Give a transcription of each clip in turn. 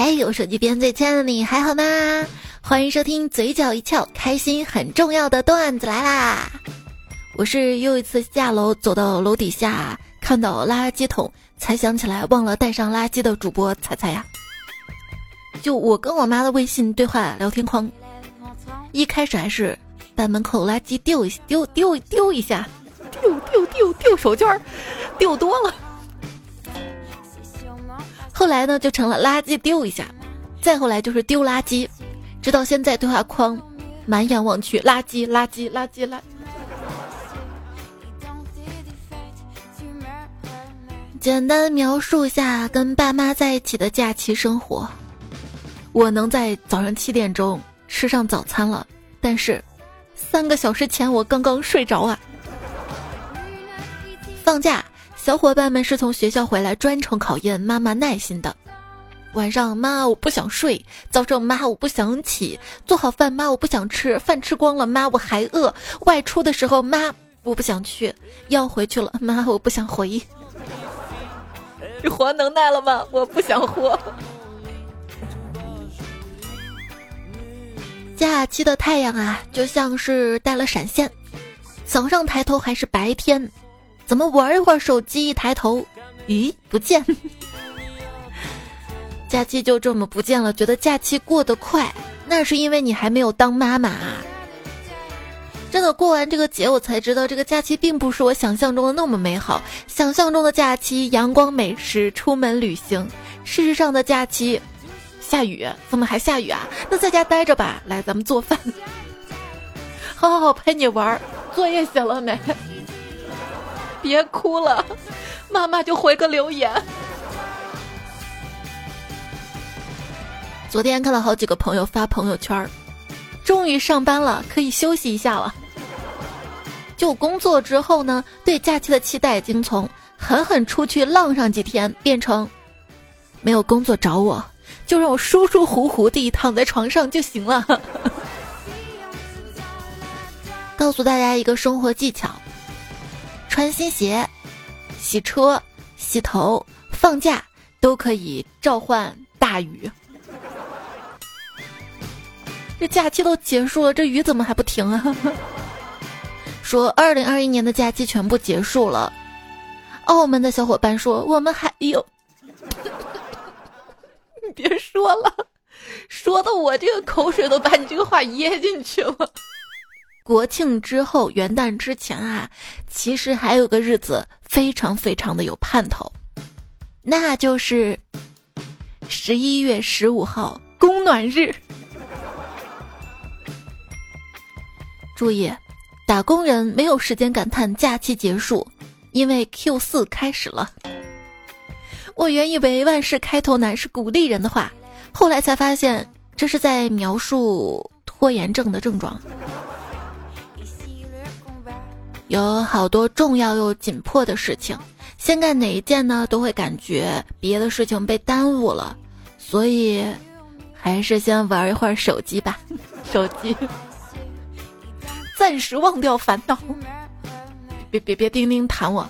哎，我手机边最亲爱的你还好吗？欢迎收听嘴角一翘，开心很重要的段子来啦！我是又一次下楼走到楼底下，看到垃圾桶，才想起来忘了带上垃圾的主播彩彩呀。就我跟我妈的微信对话聊天框，一开始还是把门口垃圾丢一丢丢丢一下，丢丢丢丢手绢儿，丢多了。后来呢，就成了垃圾丢一下，再后来就是丢垃圾，直到现在对话框，满眼望去，垃圾垃圾垃圾垃。简单描述一下跟爸妈在一起的假期生活。我能在早上七点钟吃上早餐了，但是三个小时前我刚刚睡着啊。放假，小伙伴们是从学校回来专程考验妈妈耐心的。晚上，妈我不想睡；早上，妈我不想起；做好饭，妈我不想吃；饭吃光了，妈我还饿；外出的时候，妈我不想去；要回去了，妈我不想回。活能耐了吗？我不想活。假期的太阳啊，就像是带了闪现，早上抬头还是白天，怎么玩一会儿手机一抬头，咦，不见。假期就这么不见了，觉得假期过得快，那是因为你还没有当妈妈。真的过完这个节，我才知道这个假期并不是我想象中的那么美好。想象中的假期，阳光美食，出门旅行；事实上的假期。下雨？怎么还下雨啊？那在家待着吧。来，咱们做饭。好好好，陪你玩儿。作业写了没？别哭了，妈妈就回个留言。昨天看到好几个朋友发朋友圈，终于上班了，可以休息一下了。就工作之后呢，对假期的期待已经从狠狠出去浪上几天，变成没有工作找我。就让我舒舒服服地躺在床上就行了。告诉大家一个生活技巧：穿新鞋、洗车、洗头、放假都可以召唤大雨。这假期都结束了，这雨怎么还不停啊？说二零二一年的假期全部结束了。澳门的小伙伴说我们还有。你别说了，说的我这个口水都把你这个话噎进去了。国庆之后，元旦之前啊，其实还有个日子非常非常的有盼头，那就是十一月十五号供暖日。注意，打工人没有时间感叹假期结束，因为 Q 四开始了。我原以为万事开头难是鼓励人的话，后来才发现这是在描述拖延症的症状。有好多重要又紧迫的事情，先干哪一件呢，都会感觉别的事情被耽误了，所以还是先玩一会儿手机吧。手机，暂时忘掉烦恼。别别别，叮叮弹我。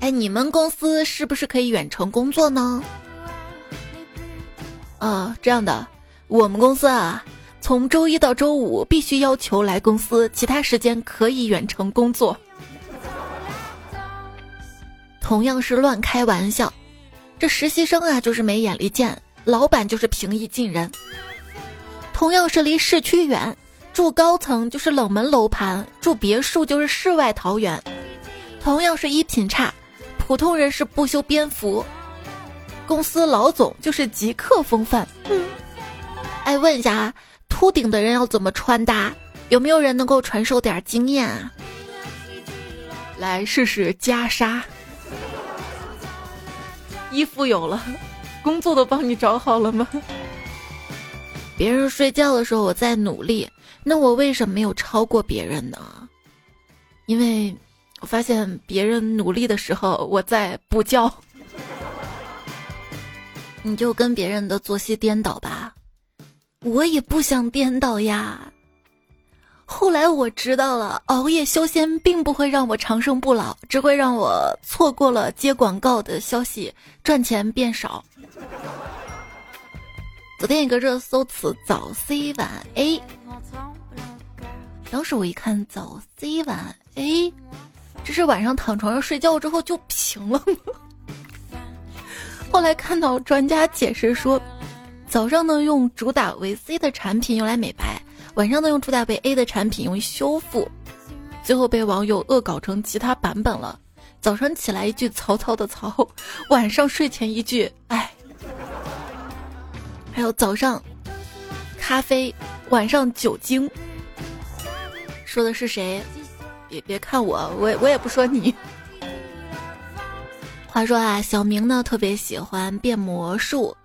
哎，你们公司是不是可以远程工作呢？啊，这样的，我们公司啊，从周一到周五必须要求来公司，其他时间可以远程工作。同样是乱开玩笑，这实习生啊就是没眼力见，老板就是平易近人。同样是离市区远，住高层就是冷门楼盘，住别墅就是世外桃源。同样是衣品差。普通人是不修边幅，公司老总就是极客风范。哎，问一下啊，秃顶的人要怎么穿搭？有没有人能够传授点经验啊？来试试袈裟。衣服有了，工作都帮你找好了吗？别人睡觉的时候我在努力，那我为什么没有超过别人呢？因为。我发现别人努力的时候，我在补觉。你就跟别人的作息颠倒吧，我也不想颠倒呀。后来我知道了，熬夜修仙并不会让我长生不老，只会让我错过了接广告的消息，赚钱变少。昨天一个热搜词“早 C 晚 A”，当时我一看“早 C 晚 A”，这是晚上躺床上睡觉之后就平了？后来看到专家解释说，早上呢用主打维 C 的产品用来美白，晚上呢用主打维 A 的产品用于修复，最后被网友恶搞成其他版本了。早上起来一句曹操的曹，晚上睡前一句哎。还有早上咖啡，晚上酒精，说的是谁？别别看我，我我也不说你。话说啊，小明呢特别喜欢变魔术，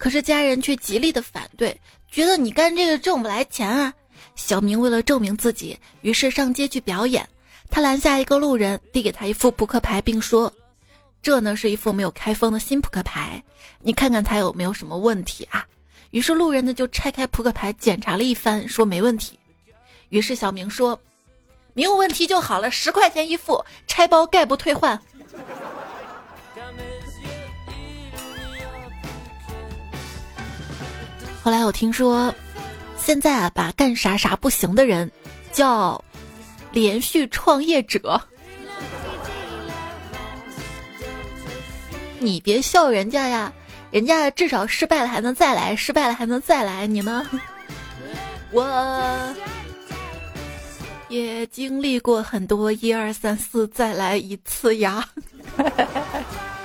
可是家人却极力的反对，觉得你干这个挣不来钱啊。小明为了证明自己，于是上街去表演。他拦下一个路人，递给他一副扑克牌，并说：“这呢是一副没有开封的新扑克牌，你看看它有没有什么问题啊？”于是路人呢就拆开扑克牌检查了一番，说没问题。于是小明说：“没有问题就好了，十块钱一副，拆包概不退换。”后来我听说，现在啊，把干啥啥不行的人叫连续创业者。你别笑人家呀，人家至少失败了还能再来，失败了还能再来，你呢？我也经历过很多一二三四再来一次呀。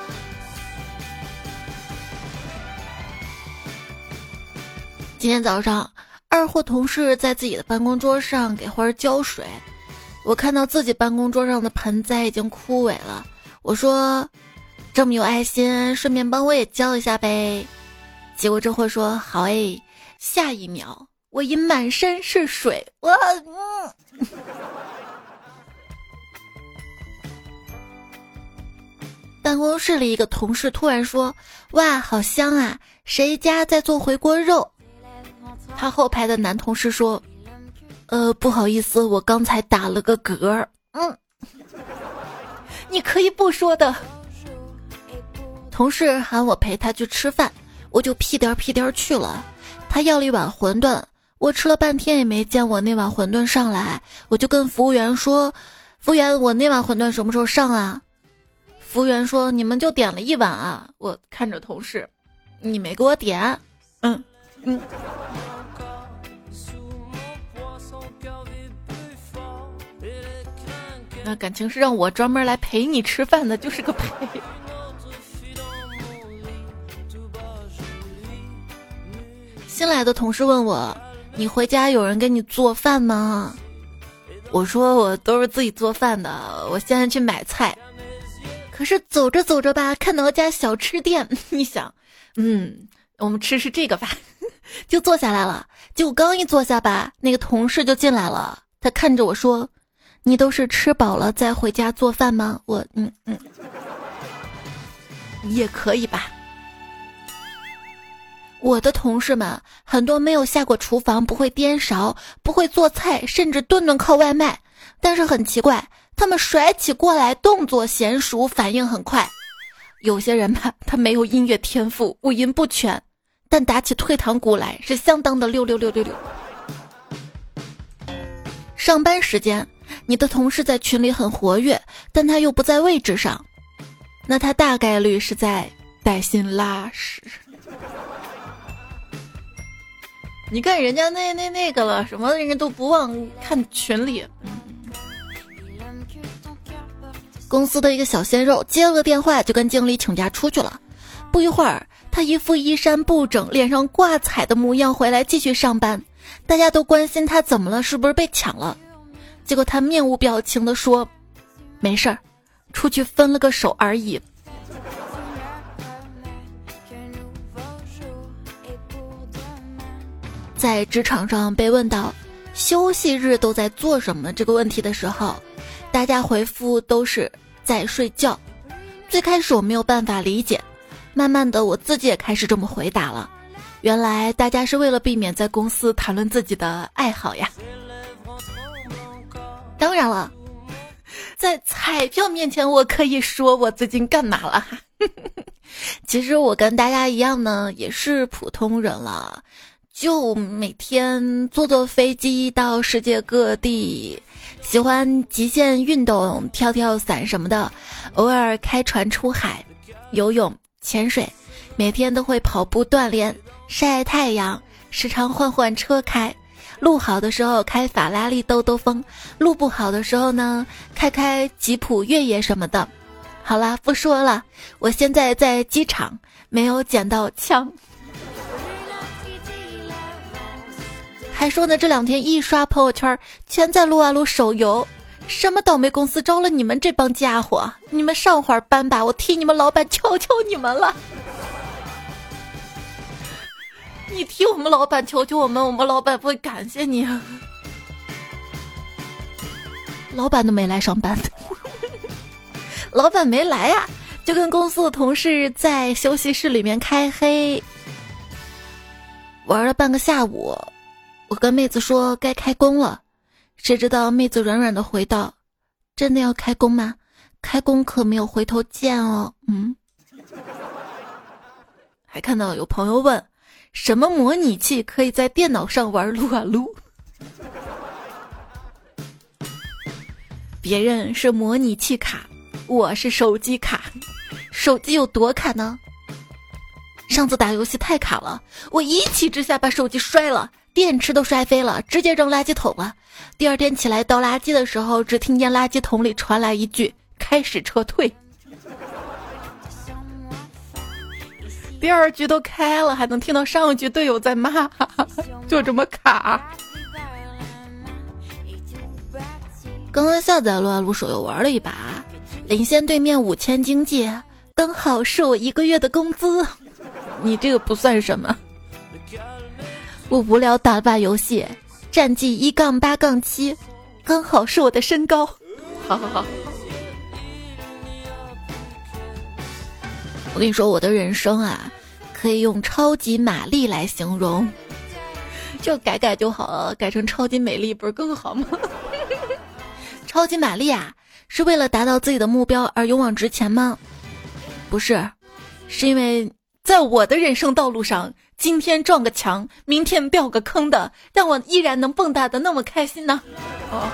今天早上，二货同事在自己的办公桌上给花浇水，我看到自己办公桌上的盆栽已经枯萎了。我说：“这么有爱心，顺便帮我也浇一下呗。”结果这货说：“好诶。”下一秒，我已满身是水。我嗯。办公室里一个同事突然说：“哇，好香啊！谁家在做回锅肉？”他后排的男同事说：“呃，不好意思，我刚才打了个嗝。”嗯，你可以不说的。同事喊我陪他去吃饭，我就屁颠屁颠去了。他要了一碗馄饨，我吃了半天也没见我那碗馄饨上来，我就跟服务员说：“服务员，我那碗馄饨什么时候上啊？”服务员说：“你们就点了一碗啊。”我看着同事：“你没给我点。”嗯嗯。那感情是让我专门来陪你吃饭的，就是个陪。新来的同事问我：“你回家有人给你做饭吗？”我说：“我都是自己做饭的，我现在去买菜。”可是走着走着吧，看到家小吃店，你想，嗯，我们吃吃这个吧，就坐下来了。结果刚一坐下吧，那个同事就进来了，他看着我说。你都是吃饱了再回家做饭吗？我嗯嗯，也可以吧。我的同事们很多没有下过厨房，不会颠勺，不会做菜，甚至顿顿靠外卖。但是很奇怪，他们甩起锅来动作娴熟，反应很快。有些人吧，他没有音乐天赋，五音不全，但打起退堂鼓来是相当的六六六六六。上班时间。你的同事在群里很活跃，但他又不在位置上，那他大概率是在带薪拉屎。你看人家那那那个了，什么人家都不忘看群里。公司的一个小鲜肉接了个电话，就跟经理请假出去了。不一会儿，他一副衣衫不整、脸上挂彩的模样回来继续上班。大家都关心他怎么了，是不是被抢了？结果他面无表情的说：“没事儿，出去分了个手而已。”在职场上被问到休息日都在做什么这个问题的时候，大家回复都是在睡觉。最开始我没有办法理解，慢慢的我自己也开始这么回答了。原来大家是为了避免在公司谈论自己的爱好呀。当然了，在彩票面前，我可以说我最近干嘛了哈。其实我跟大家一样呢，也是普通人了，就每天坐坐飞机到世界各地，喜欢极限运动，跳跳伞什么的，偶尔开船出海，游泳、潜水，每天都会跑步锻炼，晒太阳，时常换换车开。路好的时候开法拉利兜兜风，路不好的时候呢，开开吉普越野什么的。好啦，不说了，我现在在机场，没有捡到枪。还说呢，这两天一刷朋友圈，全在撸啊撸手游。什么倒霉公司招了你们这帮家伙？你们上会儿班吧，我替你们老板求求你们了。你替我们老板求求我们，我们老板不会感谢你。老板都没来上班，老板没来呀，就跟公司的同事在休息室里面开黑，玩了半个下午。我跟妹子说该开工了，谁知道妹子软软的回道：“真的要开工吗？开工可没有回头箭哦。”嗯，还看到有朋友问。什么模拟器可以在电脑上玩撸啊撸？别人是模拟器卡，我是手机卡。手机有多卡呢？上次打游戏太卡了，我一气之下把手机摔了，电池都摔飞了，直接扔垃圾桶了。第二天起来倒垃圾的时候，只听见垃圾桶里传来一句：“开始撤退。”第二局都开了，还能听到上一局队友在骂，就这么卡。刚刚下载撸啊撸手游玩了一把，领先对面五千经济，刚好是我一个月的工资。你这个不算什么。我无聊打了把游戏，战绩一杠八杠七，刚好是我的身高。好好好。我跟你说，我的人生啊。可以用超级玛丽来形容，就改改就好了，改成超级美丽不是更好吗？超级玛丽啊，是为了达到自己的目标而勇往直前吗？不是，是因为在我的人生道路上，今天撞个墙，明天掉个坑的，让我依然能蹦跶的那么开心呢。哦，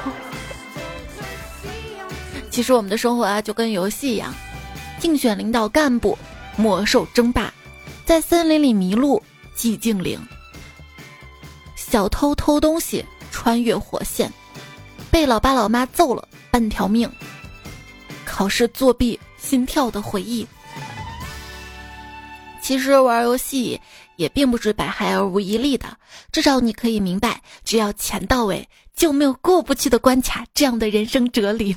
其实我们的生活啊，就跟游戏一样，竞选领导干部，魔兽争霸。在森林里迷路，寂静岭；小偷偷东西，穿越火线；被老爸老妈揍了半条命；考试作弊，心跳的回忆。其实玩游戏也并不是百害而无一利的，至少你可以明白，只要钱到位，就没有过不去的关卡。这样的人生哲理，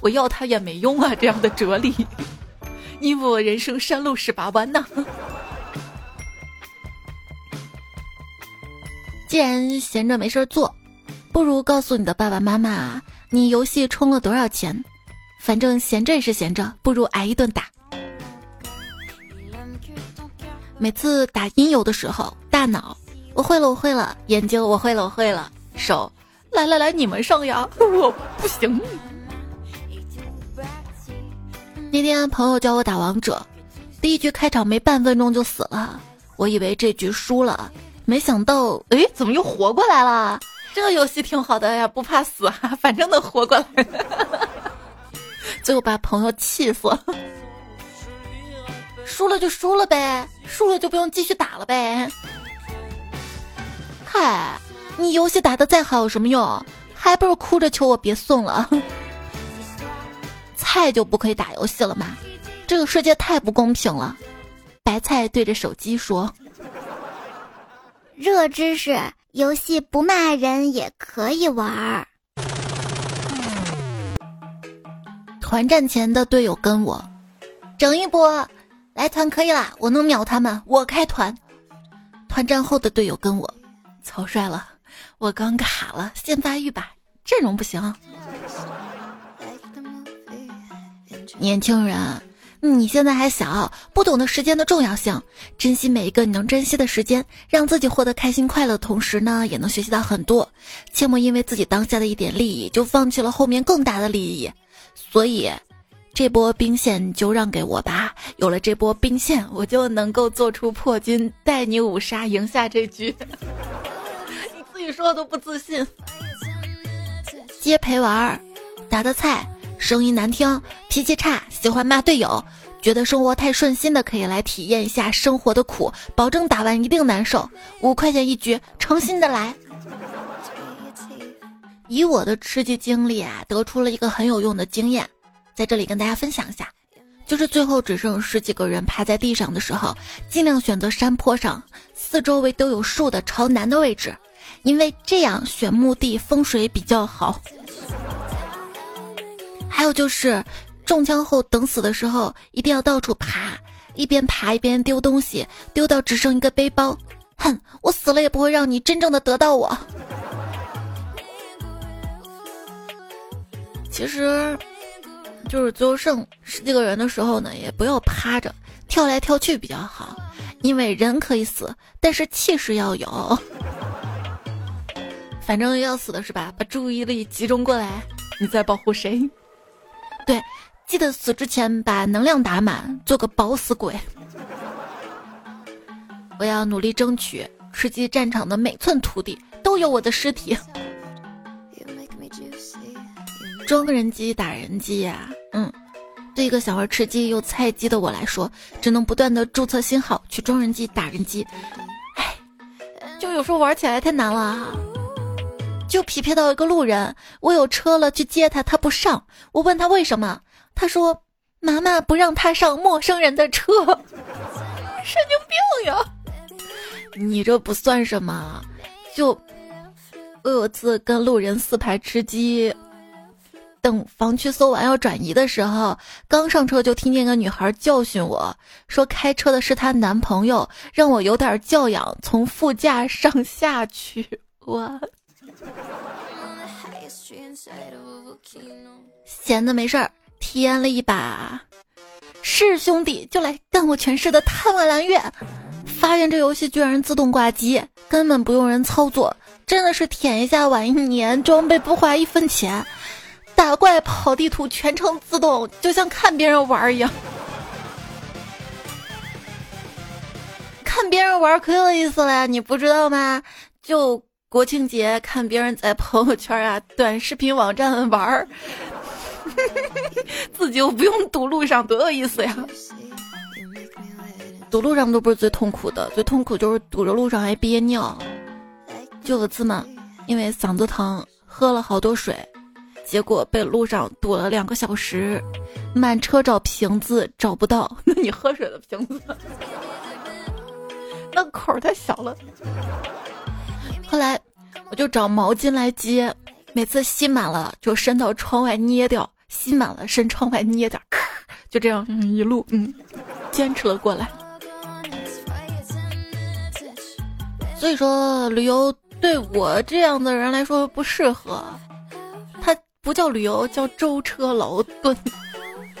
我要它也没用啊！这样的哲理。因为我人生山路十八弯呐。既然闲着没事做，不如告诉你的爸爸妈妈，你游戏充了多少钱。反正闲着也是闲着，不如挨一顿打。每次打音游的时候，大脑我会了，我会了；眼睛我会了，我会了；手来来来，你们上呀，我不行。那天朋友教我打王者，第一局开场没半分钟就死了，我以为这局输了，没想到，哎，怎么又活过来了？这个游戏挺好的呀，不怕死，反正能活过来。最后把朋友气死了，输了就输了呗，输了就不用继续打了呗。嗨，你游戏打的再好有什么用？还不如哭着求我别送了。菜就不可以打游戏了吗？这个世界太不公平了。白菜对着手机说：“热知识，游戏不骂人也可以玩儿。”团战前的队友跟我整一波，来团可以啦，我能秒他们，我开团。团战后的队友跟我草率了，我刚卡了，先发育吧，阵容不行。年轻人，你现在还小，不懂得时间的重要性，珍惜每一个你能珍惜的时间，让自己获得开心快乐的同时呢，也能学习到很多。切莫因为自己当下的一点利益，就放弃了后面更大的利益。所以，这波兵线就让给我吧。有了这波兵线，我就能够做出破军，带你五杀赢下这局。你自己说的都不自信。接陪玩儿，打的菜，声音难听，脾气差，喜欢骂队友，觉得生活太顺心的可以来体验一下生活的苦，保证打完一定难受。五块钱一局，诚心的来。以我的吃鸡经历啊，得出了一个很有用的经验，在这里跟大家分享一下，就是最后只剩十几个人趴在地上的时候，尽量选择山坡上，四周围都有树的朝南的位置，因为这样选墓地风水比较好。还有就是中枪后等死的时候，一定要到处爬，一边爬一边丢东西，丢到只剩一个背包。哼，我死了也不会让你真正的得到我。其实，就是最后剩十几个人的时候呢，也不要趴着，跳来跳去比较好，因为人可以死，但是气势要有。反正要死的是吧？把注意力集中过来，你在保护谁？对，记得死之前把能量打满，做个饱死鬼。我要努力争取，吃鸡战场的每寸土地都有我的尸体。装人机打人机呀，嗯，对一个想玩吃鸡又菜鸡的我来说，只能不断的注册新号去装人机打人机，哎，就有时候玩起来太难了。就匹配到一个路人，我有车了去接他，他不上，我问他为什么，他说妈妈不让他上陌生人的车，神经病呀！你这不算什么，就我有次跟路人四排吃鸡。等房区搜完要转移的时候，刚上车就听见个女孩教训我说：“开车的是她男朋友，让我有点教养，从副驾上下去。”我闲的没事儿，体验了一把，是兄弟就来干我全市的贪玩蓝月，发现这游戏居然自动挂机，根本不用人操作，真的是舔一下晚一年，装备不花一分钱。打怪跑地图全程自动，就像看别人玩一样。看别人玩可有意思了呀，你不知道吗？就国庆节看别人在朋友圈啊、短视频网站玩儿，自己又不用堵路上，多有意思呀！堵路上都不是最痛苦的，最痛苦就是堵着路上还憋尿。就有次嘛，因为嗓子疼，喝了好多水。结果被路上堵了两个小时，满车找瓶子找不到。那你喝水的瓶子，那口太小了。后来我就找毛巾来接，每次吸满了就伸到窗外捏掉，吸满了伸窗外捏点，咔，就这样一路嗯坚持了过来。所以说旅游对我这样的人来说不适合。它不叫旅游，叫舟车劳顿。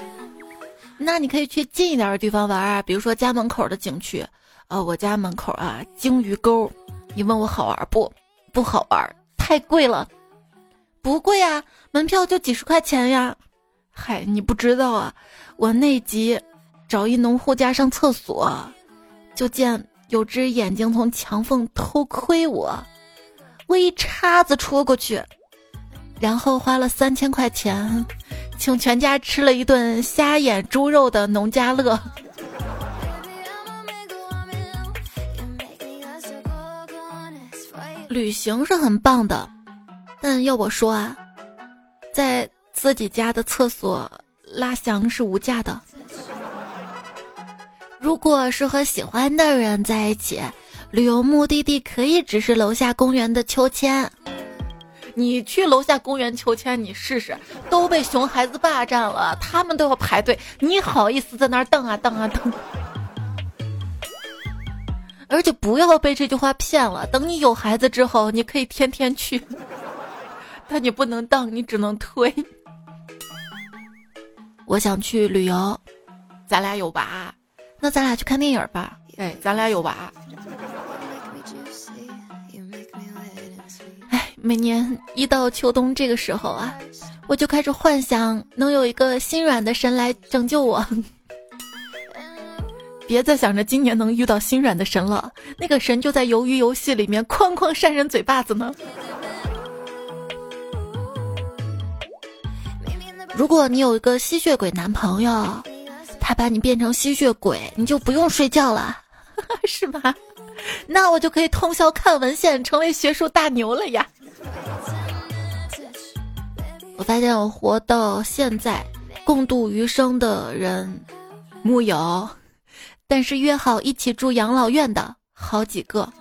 那你可以去近一点的地方玩啊，比如说家门口的景区。呃，我家门口啊，鲸鱼沟。你问我好玩不？不好玩，太贵了。不贵啊，门票就几十块钱呀。嗨，你不知道啊，我那集找一农户家上厕所，就见有只眼睛从墙缝偷窥我，我一叉子戳过去。然后花了三千块钱，请全家吃了一顿虾眼猪肉的农家乐。旅行是很棒的，但要我说啊，在自己家的厕所拉翔是无价的。如果是和喜欢的人在一起，旅游目的地可以只是楼下公园的秋千。你去楼下公园秋千，你试试，都被熊孩子霸占了，他们都要排队，你好意思在那儿瞪啊瞪啊瞪？而且不要被这句话骗了，等你有孩子之后，你可以天天去，但你不能当，你只能推。我想去旅游，咱俩有娃，那咱俩去看电影吧。哎，咱俩有娃。哎每年一到秋冬这个时候啊，我就开始幻想能有一个心软的神来拯救我。别再想着今年能遇到心软的神了，那个神就在鱿鱼游戏里面哐哐扇人嘴巴子呢。如果你有一个吸血鬼男朋友，他把你变成吸血鬼，你就不用睡觉了，是吧？那我就可以通宵看文献，成为学术大牛了呀！我发现我活到现在，共度余生的人木有。但是约好一起住养老院的好几个，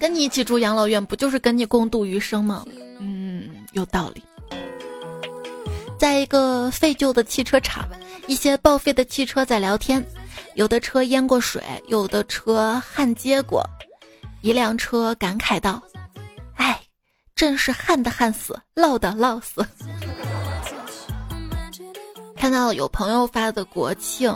跟你一起住养老院，不就是跟你共度余生吗？嗯，有道理。在一个废旧的汽车厂，一些报废的汽车在聊天，有的车淹过水，有的车焊接过。一辆车感慨道：“哎，真是焊的焊死，烙的烙死。”看到有朋友发的国庆，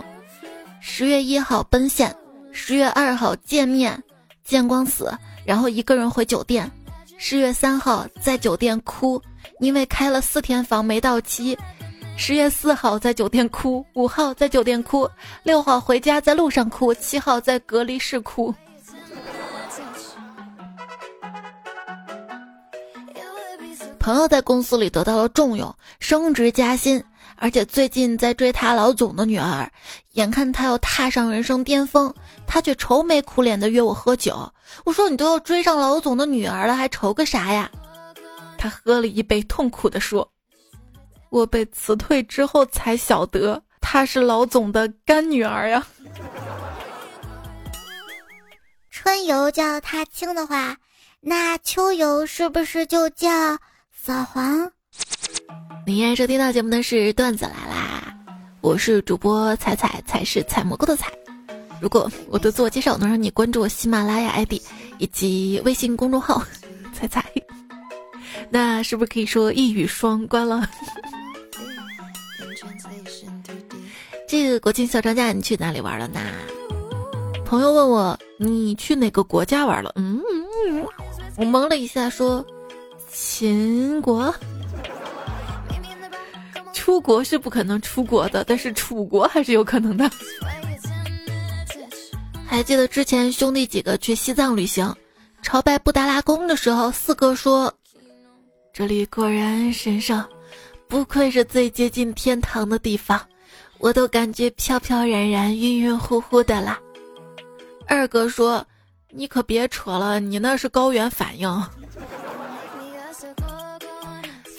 十月一号奔现，十月二号见面，见光死，然后一个人回酒店。十月三号在酒店哭，因为开了四天房没到期。十月四号在酒店哭，五号在酒店哭，六号回家在路上哭，七号在隔离室哭。朋友在公司里得到了重用，升职加薪。而且最近在追他老总的女儿，眼看他要踏上人生巅峰，他却愁眉苦脸的约我喝酒。我说你都要追上老总的女儿了，还愁个啥呀？他喝了一杯，痛苦的说：“我被辞退之后才晓得，她是老总的干女儿呀。”春游叫踏青的话，那秋游是不是就叫扫黄？你现在收听到节目的是段子来啦，我是主播彩彩，彩是采蘑菇的彩。如果我的自我介绍能让你关注我喜马拉雅 ID 以及微信公众号彩彩，那是不是可以说一语双关了？这个国庆小长假你去哪里玩了呢？朋友问我你去哪个国家玩了？嗯，我懵了一下说秦国。出国是不可能出国的，但是楚国还是有可能的。还记得之前兄弟几个去西藏旅行，朝拜布达拉宫的时候，四哥说：“这里果然神圣，不愧是最接近天堂的地方，我都感觉飘飘然然、晕晕乎乎的啦。”二哥说：“你可别扯了，你那是高原反应。”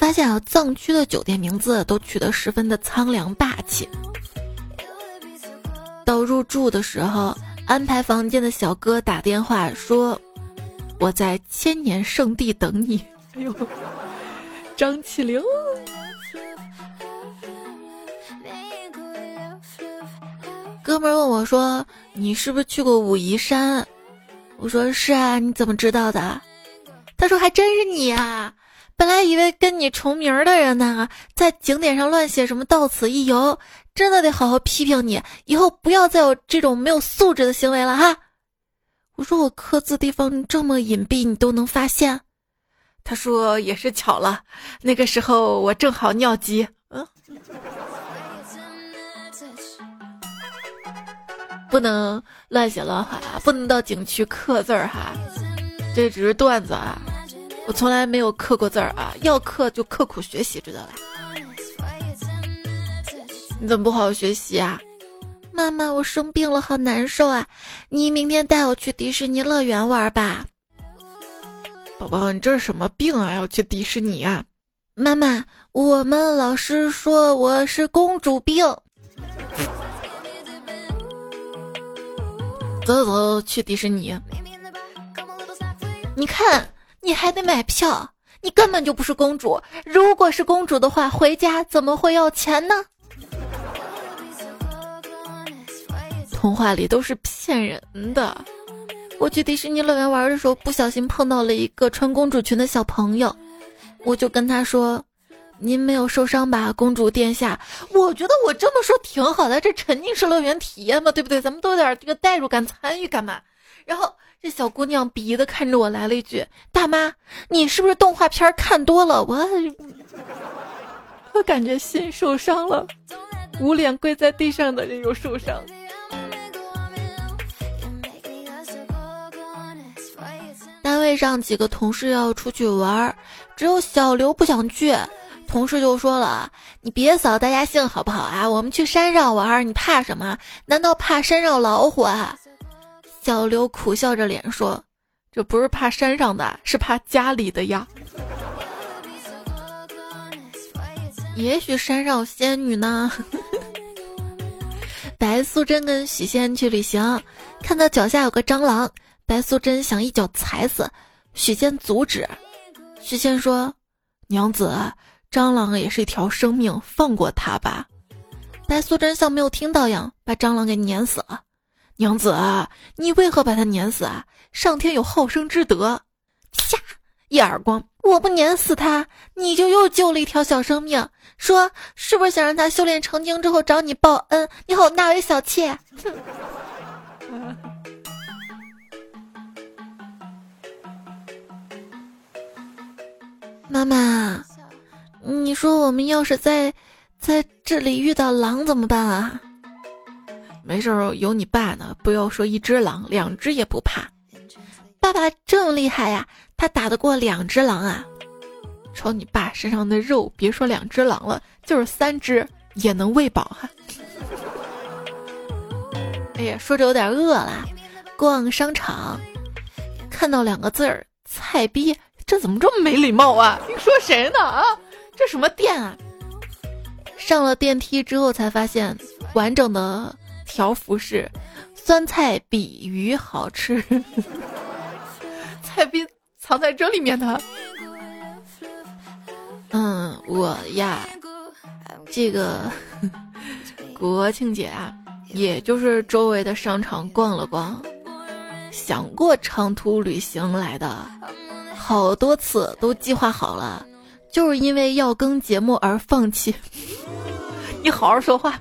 发现啊，藏区的酒店名字都取得十分的苍凉霸气。到入住的时候，安排房间的小哥打电话说：“我在千年圣地等你。”哎呦，张起灵。哥们儿问我说：“你是不是去过武夷山？”我说：“是啊，你怎么知道的？”他说：“还真是你啊。”本来以为跟你重名的人呢，在景点上乱写什么“到此一游”，真的得好好批评你，以后不要再有这种没有素质的行为了哈。我说我刻字地方这么隐蔽，你都能发现？他说也是巧了，那个时候我正好尿急。嗯，不能乱写乱画，不能到景区刻字儿哈，这只是段子啊。我从来没有刻过字儿啊，要刻就刻苦学习，知道吧？你怎么不好好学习啊？妈妈，我生病了，好难受啊！你明天带我去迪士尼乐园玩吧。宝宝，你这是什么病啊？要去迪士尼啊？妈妈，我们老师说我是公主病。走走走，去迪士尼。你看。你还得买票，你根本就不是公主。如果是公主的话，回家怎么会要钱呢？童话里都是骗人的。我去迪士尼乐园玩的时候，不小心碰到了一个穿公主裙的小朋友，我就跟他说：“您没有受伤吧，公主殿下？”我觉得我这么说挺好的，这沉浸式乐园体验嘛，对不对？咱们都有点这个代入感、参与感嘛。然后。这小姑娘鄙夷的看着我，来了一句：“大妈，你是不是动画片看多了？”我，我感觉心受伤了，捂脸跪在地上的人又受伤。单位上几个同事要出去玩，只有小刘不想去。同事就说了：“你别扫大家兴好不好啊？我们去山上玩，你怕什么？难道怕山上老虎啊？”小刘苦笑着脸说：“这不是怕山上的，是怕家里的呀。也许山上有仙女呢。”白素贞跟许仙去旅行，看到脚下有个蟑螂，白素贞想一脚踩死，许仙阻止。许仙说：“娘子，蟑螂也是一条生命，放过它吧。”白素贞像没有听到一样，把蟑螂给碾死了。娘子，你为何把他碾死啊？上天有好生之德。啪！一耳光，我不碾死他，你就又救了一条小生命。说是不是想让他修炼成精之后找你报恩？你好，纳为小妾。哼！妈妈，你说我们要是在在这里遇到狼怎么办啊？没事，有你爸呢。不要说一只狼，两只也不怕。爸爸这么厉害呀，他打得过两只狼啊！瞅你爸身上的肉，别说两只狼了，就是三只也能喂饱哈。哎呀，说着有点饿了。逛商场，看到两个字儿“菜逼”，这怎么这么没礼貌啊？你说谁呢？啊，这什么店啊？上了电梯之后才发现，完整的。条幅是酸菜比鱼好吃，菜比藏在这里面的。嗯，我呀，这个 国庆节啊，也就是周围的商场逛了逛，想过长途旅行来的，好多次都计划好了，就是因为要更节目而放弃。你好好说话。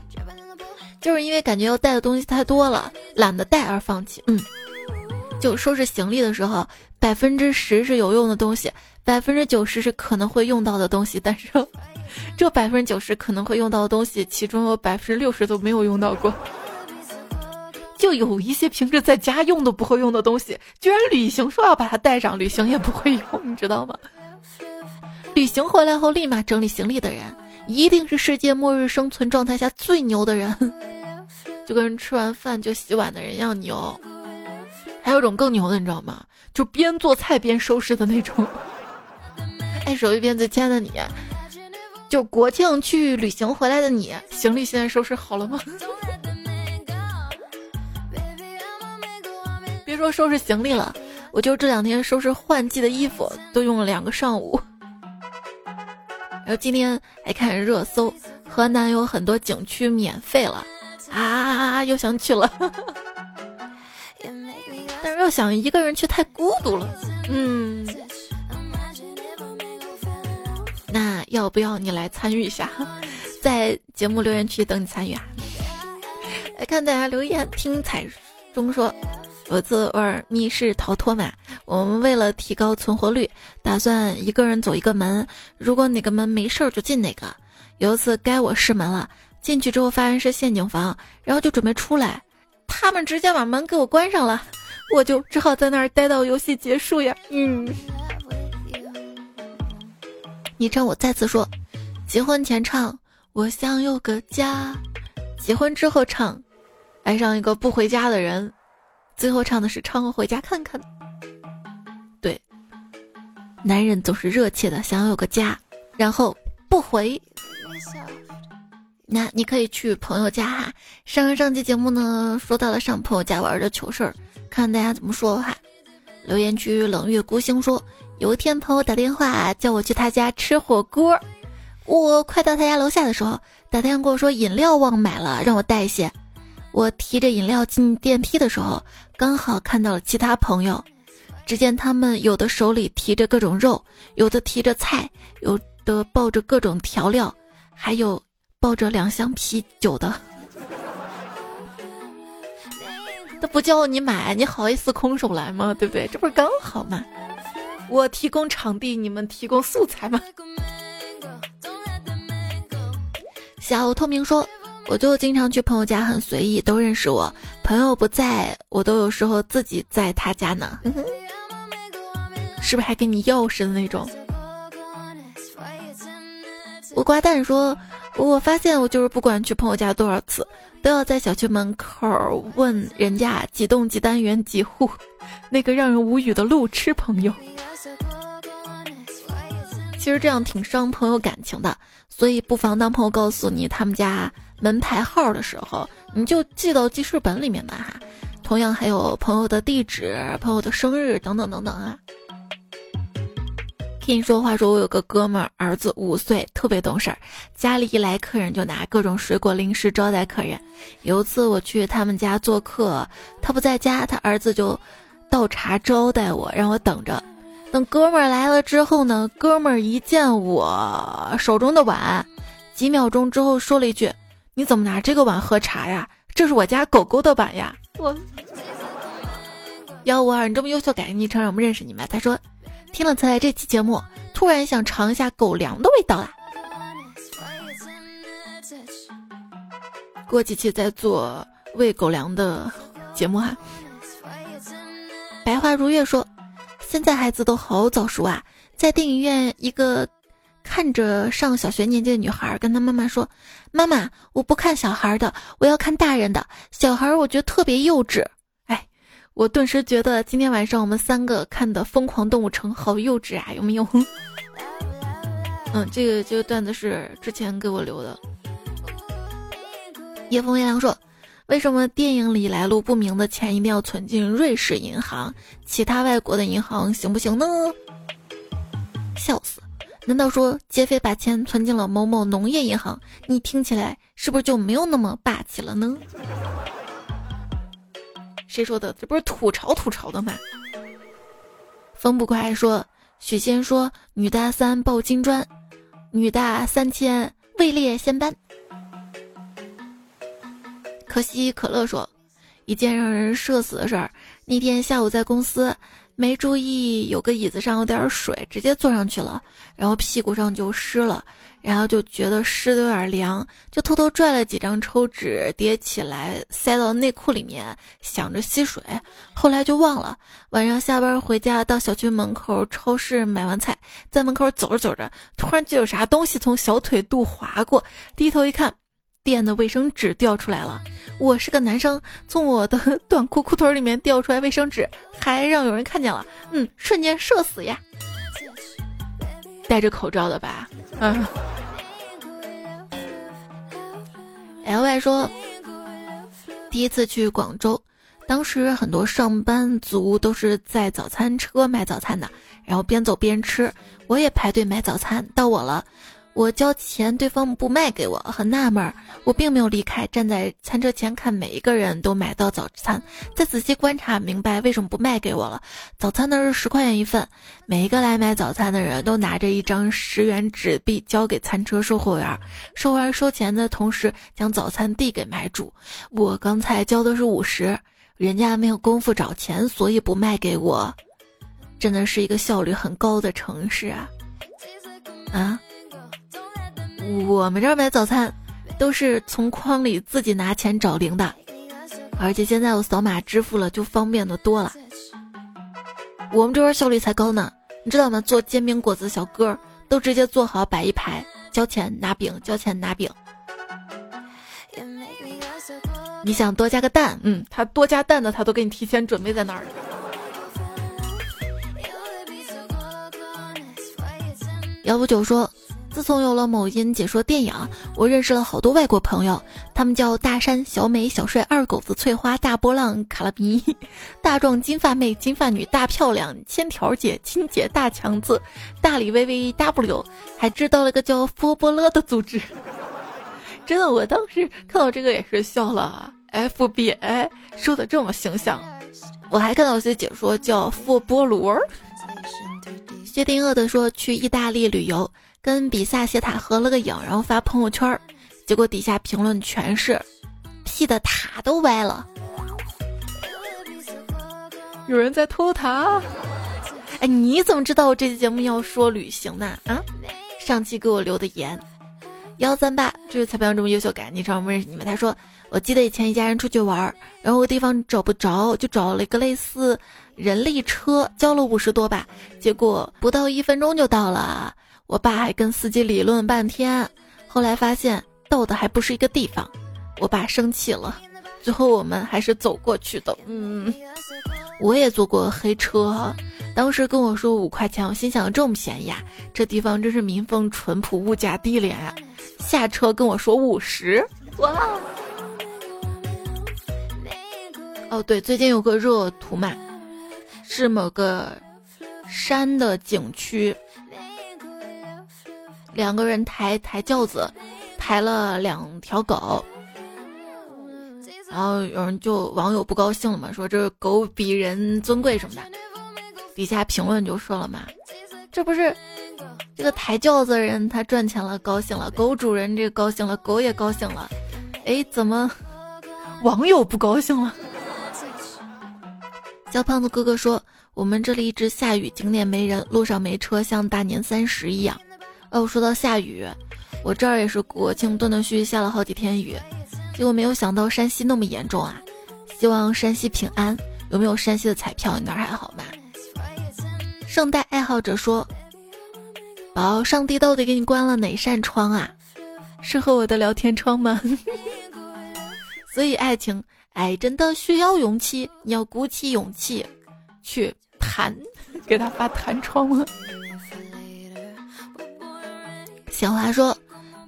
就是因为感觉要带的东西太多了，懒得带而放弃。嗯，就收拾行李的时候，百分之十是有用的东西，百分之九十是可能会用到的东西。但是，这百分之九十可能会用到的东西，其中有百分之六十都没有用到过。就有一些平时在家用都不会用的东西，居然旅行说要把它带上，旅行也不会用，你知道吗？旅行回来后立马整理行李的人。一定是世界末日生存状态下最牛的人，就跟吃完饭就洗碗的人一样牛。还有种更牛的，你知道吗？就边做菜边收拾的那种。哎，手一边在亲爱的你，就国庆去旅行回来的你，行李现在收拾好了吗？别说收拾行李了，我就这两天收拾换季的衣服，都用了两个上午。然后今天还看热搜，河南有很多景区免费了，啊，又想去了。但是又想一个人去太孤独了，嗯。那要不要你来参与一下，在节目留言区等你参与啊？来看大家留言，听彩中说。有次玩密室逃脱嘛，我们为了提高存活率，打算一个人走一个门，如果哪个门没事儿就进哪个。有一次该我试门了，进去之后发现是陷阱房，然后就准备出来，他们直接把门给我关上了，我就只好在那儿待到游戏结束呀。嗯，昵称我再次说，结婚前唱我想有个家，结婚之后唱爱上一个不回家的人。最后唱的是“唱我回家看看”。对，男人总是热切的想要有个家，然后不回。那你可以去朋友家哈。上上期节目呢，说到了上朋友家玩的糗事儿，看大家怎么说哈。留言区冷月孤星说，有一天朋友打电话叫我去他家吃火锅，我快到他家楼下的时候，打电话跟我说饮料忘买了，让我带一些。我提着饮料进电梯的时候，刚好看到了其他朋友。只见他们有的手里提着各种肉，有的提着菜，有的抱着各种调料，还有抱着两箱啤酒的。他不叫你买，你好意思空手来吗？对不对？这不是刚好吗？我提供场地，你们提供素材吗？小透明说，我就经常去朋友家，很随意，都认识我。朋友不在，我都有时候自己在他家呢。是不是还给你钥匙的那种？我瓜蛋说，我发现我就是不管去朋友家多少次，都要在小区门口问人家几栋几单元几户，那个让人无语的路痴朋友。其实这样挺伤朋友感情的，所以不妨当朋友告诉你他们家门牌号的时候，你就记到记事本里面吧哈。同样还有朋友的地址、朋友的生日等等等等啊。听说话说，我有个哥们儿，儿子五岁，特别懂事儿，家里一来客人就拿各种水果零食招待客人。有一次我去他们家做客，他不在家，他儿子就倒茶招待我，让我等着。等哥们儿来了之后呢，哥们儿一见我手中的碗，几秒钟之后说了一句：“你怎么拿这个碗喝茶呀？这是我家狗狗的碗呀！”我幺五二，你这么优秀，改个昵称让我们认识你们。他说，听了才这期节目，突然想尝一下狗粮的味道啦。过几期再做喂狗粮的节目哈。白花如月说。现在孩子都好早熟啊！在电影院，一个看着上小学年纪的女孩跟她妈妈说：“妈妈，我不看小孩的，我要看大人的。小孩我觉得特别幼稚。”我顿时觉得今天晚上我们三个看的《疯狂动物城》好幼稚啊，有没有？嗯，这个这个段子是之前给我留的。夜风夜凉说。为什么电影里来路不明的钱一定要存进瑞士银行？其他外国的银行行不行呢？笑死！难道说劫匪把钱存进了某某农业银行？你听起来是不是就没有那么霸气了呢？谁说的？这不是吐槽吐槽的吗？风不快说，许仙说女大三抱金砖，女大三千位列仙班。可惜可乐说，一件让人社死的事儿。那天下午在公司，没注意有个椅子上有点水，直接坐上去了，然后屁股上就湿了，然后就觉得湿的有点凉，就偷偷拽了几张抽纸叠起来塞到内裤里面，想着吸水。后来就忘了。晚上下班回家，到小区门口超市买完菜，在门口走着走着，突然就有啥东西从小腿肚划过，低头一看。店的卫生纸掉出来了，我是个男生，从我的 短裤裤腿里面掉出来卫生纸，还让有人看见了，嗯，瞬间社死呀！戴着口罩的吧？嗯。L Y 说，第一次去广州，当时很多上班族都是在早餐车买早餐的，然后边走边吃，我也排队买早餐，到我了。我交钱，对方不卖给我，很纳闷。我并没有离开，站在餐车前看每一个人都买到早餐，再仔细观察，明白为什么不卖给我了。早餐呢是十块钱一份，每一个来买早餐的人都拿着一张十元纸币交给餐车售货员，售货员收钱的同时将早餐递给买主。我刚才交的是五十，人家没有功夫找钱，所以不卖给我。真的是一个效率很高的城市啊！啊。我们这儿买早餐，都是从筐里自己拿钱找零的，而且现在我扫码支付了，就方便的多了。我们这边效率才高呢，你知道吗？做煎饼果子小哥都直接做好摆一排，交钱拿饼，交钱拿饼。你想多加个蛋，嗯，他多加蛋的他都给你提前准备在那儿了。幺五九说。自从有了某音解说电影，我认识了好多外国朋友，他们叫大山、小美、小帅、二狗子、翠花、大波浪、卡拉比、大壮、金发妹、金发女、大漂亮、千条姐、亲姐、大强子、大李微微、W，还知道了个叫佛波勒的组织。真的，我当时看到这个也是笑了。FBI 说的这么形象，我还看到一些解说叫佛波罗。薛定谔的说去意大利旅游。跟比萨斜塔合了个影，然后发朋友圈结果底下评论全是 P 的塔都歪了。有人在偷塔。哎，你怎么知道我这期节目要说旅行呢？啊，上期给我留的言，幺三八，这位彩票这么优秀，感你知道我认识你们。他说，我记得以前一家人出去玩，然后个地方找不着，就找了一个类似人力车，交了五十多吧，结果不到一分钟就到了。我爸还跟司机理论半天，后来发现到的还不是一个地方，我爸生气了，最后我们还是走过去的。嗯，我也坐过黑车。当时跟我说五块钱，我心想这么便宜啊，这地方真是民风淳朴，物价低廉啊。下车跟我说五十，哇！哦对，最近有个热图嘛，是某个山的景区，两个人抬抬轿子，抬了两条狗，然后有人就网友不高兴了嘛，说这狗比人尊贵什么的。底下评论就说了嘛，这不是这个抬轿子的人他赚钱了高兴了，狗主人这高兴了，狗也高兴了，哎，怎么网友不高兴了？小胖子哥哥说，我们这里一直下雨，景点没人，路上没车，像大年三十一样。哦，说到下雨，我这儿也是国庆断断续续下了好几天雨，结果没有想到山西那么严重啊！希望山西平安。有没有山西的彩票？你那儿还好吗？圣诞爱好者说：“宝，上帝到底给你关了哪扇窗啊？是和我的聊天窗吗？所以爱情，爱真的需要勇气，你要鼓起勇气去弹，给他发弹窗了？”小华说：“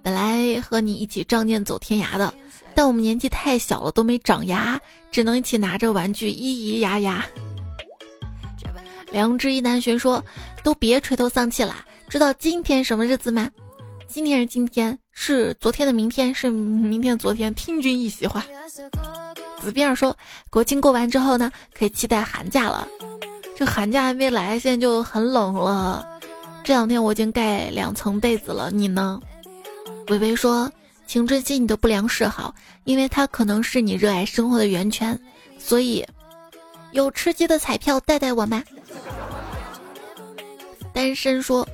本来和你一起仗剑走天涯的，但我们年纪太小了，都没长牙，只能一起拿着玩具咿咿呀呀。”良知一南玄说：“都别垂头丧气了，知道今天什么日子吗？今天是今天，是昨天的明天，是明天的昨天。听君一席话。”子边儿说：“国庆过完之后呢，可以期待寒假了。这寒假还没来，现在就很冷了。这两天我已经盖两层被子了，你呢？”微微说：“请珍惜你的不良嗜好，因为它可能是你热爱生活的源泉。所以，有吃鸡的彩票带带我吗？”单身说，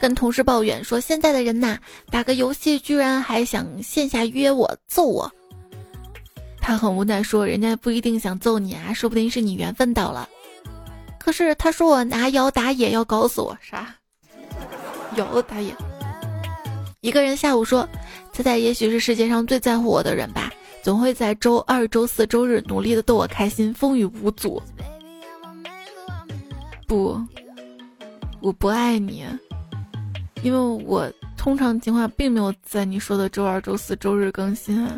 跟同事抱怨说，现在的人呐，打个游戏居然还想线下约我揍我。他很无奈说，人家不一定想揍你啊，说不定是你缘分到了。可是他说我拿摇打野要搞死我，啥？摇打野？一个人下午说，猜猜也许是世界上最在乎我的人吧，总会在周二、周四周日努力的逗我开心，风雨无阻。不。我不爱你，因为我通常情况并没有在你说的周二、周四周日更新，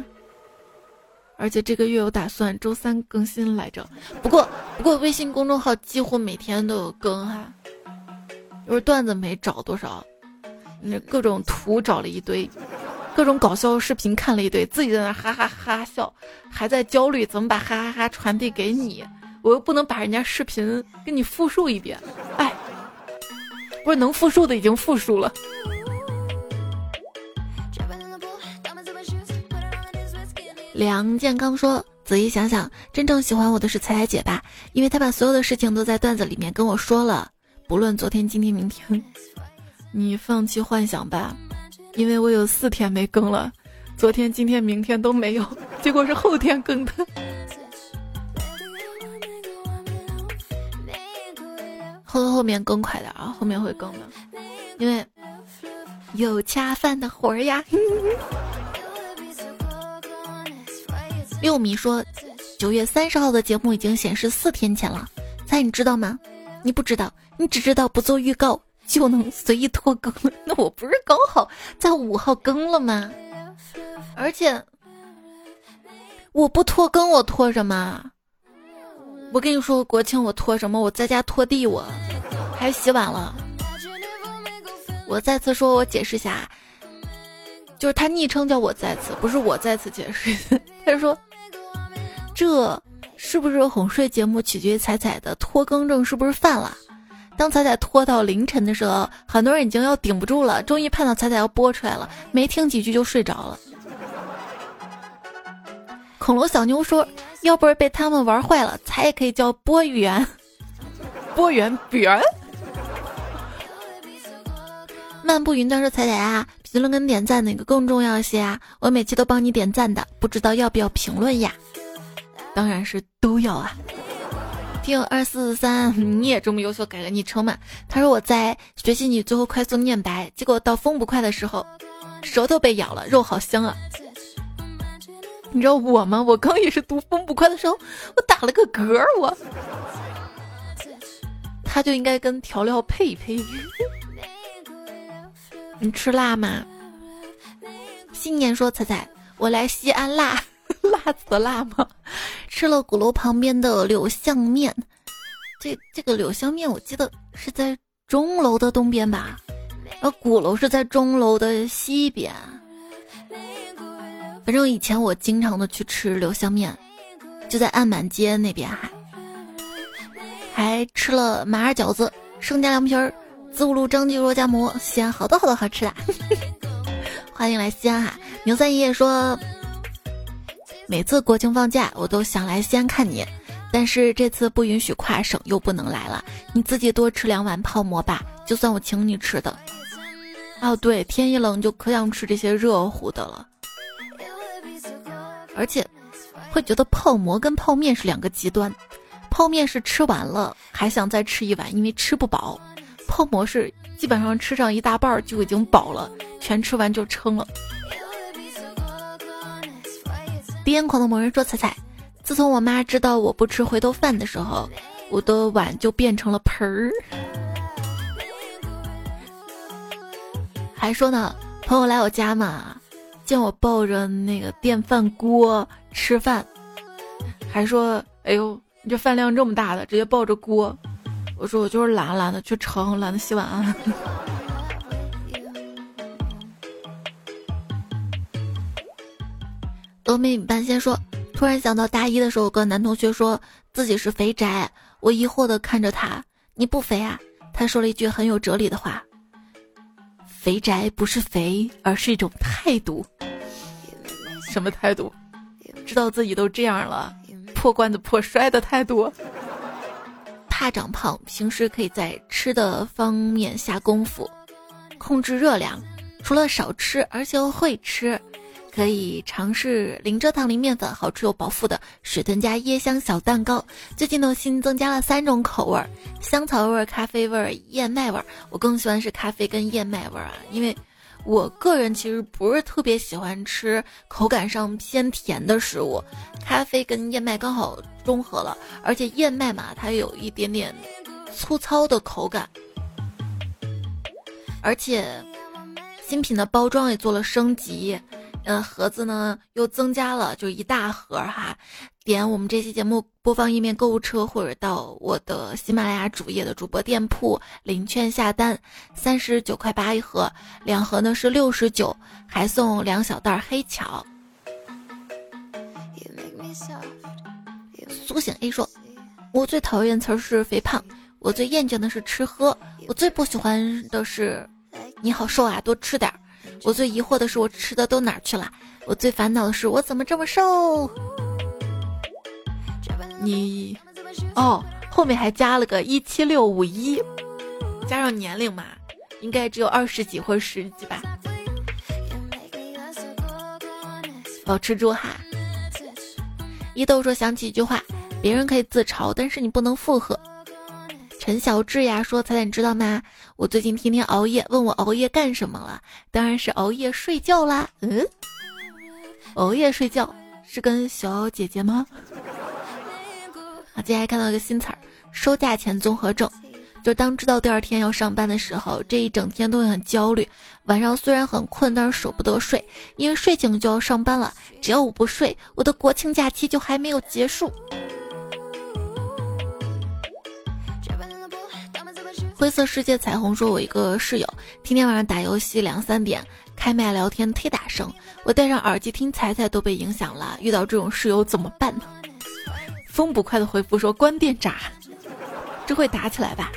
而且这个月我打算周三更新来着。不过，不过微信公众号几乎每天都有更哈。就是段子没找多少，那各种图找了一堆，各种搞笑视频看了一堆，自己在那哈哈哈笑，还在焦虑怎么把哈哈哈传递给你，我又不能把人家视频给你复述一遍，哎。不是能复述的已经复述了。梁健康说：“仔细想想，真正喜欢我的是彩彩姐吧，因为她把所有的事情都在段子里面跟我说了，不论昨天、今天、明天。你放弃幻想吧，因为我有四天没更了，昨天、今天、明天都没有，结果是后天更的。”后后面更快点啊，后面会更的，因为有恰饭的活儿呀。六米说，九月三十号的节目已经显示四天前了，猜你知道吗？你不知道，你只知道不做预告就能随意拖更了。那我不是刚好在五号更了吗？而且我不拖更，我拖什么？我跟你说，国庆我拖什么？我在家拖地，我还洗碗了。我再次说，我解释一下，就是他昵称叫我再次，不是我再次解释。他说，这是不是哄睡节目取决于彩彩的拖更症是不是犯了？当彩彩拖到凌晨的时候，很多人已经要顶不住了，终于盼到彩彩要播出来了，没听几句就睡着了。恐龙小妞说。要不是被他们玩坏了，彩也可以叫播语员。播员员。漫步云端说：“彩彩啊，评论跟点赞哪个更重要些啊？我每期都帮你点赞的，不知道要不要评论呀？当然是都要啊。”听友二四三，你也这么优秀，改个昵称嘛？他说我在学习你最后快速念白，结果到风不快的时候，舌头被咬了，肉好香啊！你知道我吗？我刚也是读风不快的时候，我打了个嗝，我他就应该跟调料配一配。你吃辣吗？新年说彩彩，我来西安辣。辣子的辣吗？吃了鼓楼旁边的柳巷面，这这个柳巷面我记得是在钟楼的东边吧？而鼓楼是在钟楼的西边。反正以前我经常的去吃柳巷面，就在安满街那边，还还吃了马二饺子、生煎凉皮儿、子午路张记肉夹馍，西安好多好多好吃的。欢迎来西安哈！牛三爷爷说。每次国庆放假，我都想来西安看你，但是这次不允许跨省，又不能来了。你自己多吃两碗泡馍吧，就算我请你吃的。哦，对，天一冷就可想吃这些热乎的了，而且会觉得泡馍跟泡面是两个极端。泡面是吃完了还想再吃一碗，因为吃不饱；泡馍是基本上吃上一大半就已经饱了，全吃完就撑了。癫狂的某人说：“彩彩，自从我妈知道我不吃回头饭的时候，我的碗就变成了盆儿。”还说呢，朋友来我家嘛，见我抱着那个电饭锅吃饭，还说：“哎呦，你这饭量这么大的，直接抱着锅。”我说：“我就是懒，懒得去盛，懒得洗碗。”峨眉半仙说：“突然想到大一的时候，有个男同学说自己是肥宅，我疑惑的看着他，你不肥啊？他说了一句很有哲理的话：肥宅不是肥，而是一种态度。什么态度？知道自己都这样了，破罐子破摔的态度。怕长胖，平时可以在吃的方面下功夫，控制热量，除了少吃，而且会吃。”可以尝试零蔗糖、零面粉、好吃又饱腹的水豚加椰香小蛋糕。最近呢，新增加了三种口味：香草味、咖啡味、燕麦味。我更喜欢是咖啡跟燕麦味啊，因为我个人其实不是特别喜欢吃口感上偏甜的食物，咖啡跟燕麦刚好中和了，而且燕麦嘛，它有一点点粗糙的口感，而且新品的包装也做了升级。嗯，盒子呢又增加了，就一大盒哈。点我们这期节目播放页面购物车，或者到我的喜马拉雅主页的主播店铺领券下单，三十九块八一盒，两盒呢是六十九，还送两小袋黑巧。苏醒 A 说：“我最讨厌词儿是肥胖，我最厌倦的是吃喝，我最不喜欢的是你好瘦啊，多吃点儿。”我最疑惑的是，我吃的都哪儿去了？我最烦恼的是，我怎么这么瘦？你，哦，后面还加了个一七六五一，加上年龄嘛，应该只有二十几或者十几吧。保持住哈。一豆说想起一句话：别人可以自嘲，但是你不能附和。陈小智呀说：“彩彩，你知道吗？我最近天天熬夜，问我熬夜干什么了？当然是熬夜睡觉啦。嗯，熬夜睡觉是跟小姐姐吗？啊，今天还看到一个新词儿，收假前综合症，就当知道第二天要上班的时候，这一整天都会很焦虑。晚上虽然很困，但是舍不得睡，因为睡醒就要上班了。只要我不睡，我的国庆假期就还没有结束。”灰色世界彩虹说：“我一个室友天天晚上打游戏两三点，开麦聊天忒大声，我戴上耳机听彩彩都被影响了。遇到这种室友怎么办呢？”风不快的回复说：“关电闸，这会打起来吧？”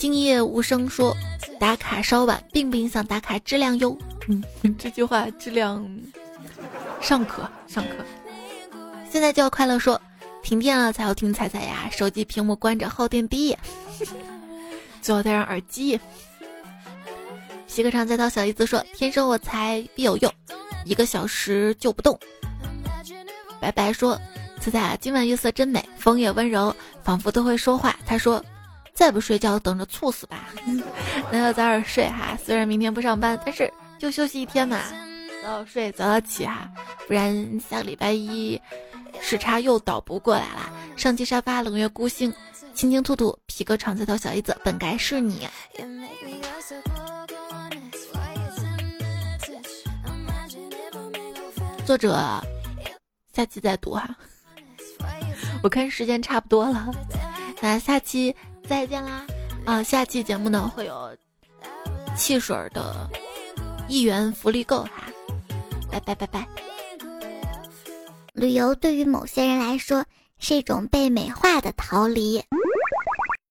今夜无声说：“打卡稍晚并不影响打卡质量哟。”嗯，这句话质量尚可尚可。现在就要快乐说。停电了才要听彩彩呀，手机屏幕关着耗电低，最后戴上耳机。洗个场再到小姨子说：“天生我材必有用，一个小时就不动。”白白说：“彩彩今晚月色真美，风也温柔，仿佛都会说话。”他说：“再不睡觉，等着猝死吧。”那要早点睡哈，虽然明天不上班，但是就休息一天嘛，早早睡早早起哈，不然下个礼拜一时差又倒不过来了。上期沙发冷月孤星，青青兔兔皮革厂再头小姨子，本该是你。作者，下期再读哈。我看时间差不多了，那下期再见啦！啊，下期节目呢会有汽水的一元福利购哈，拜拜拜拜。旅游对于某些人来说是一种被美化的逃离。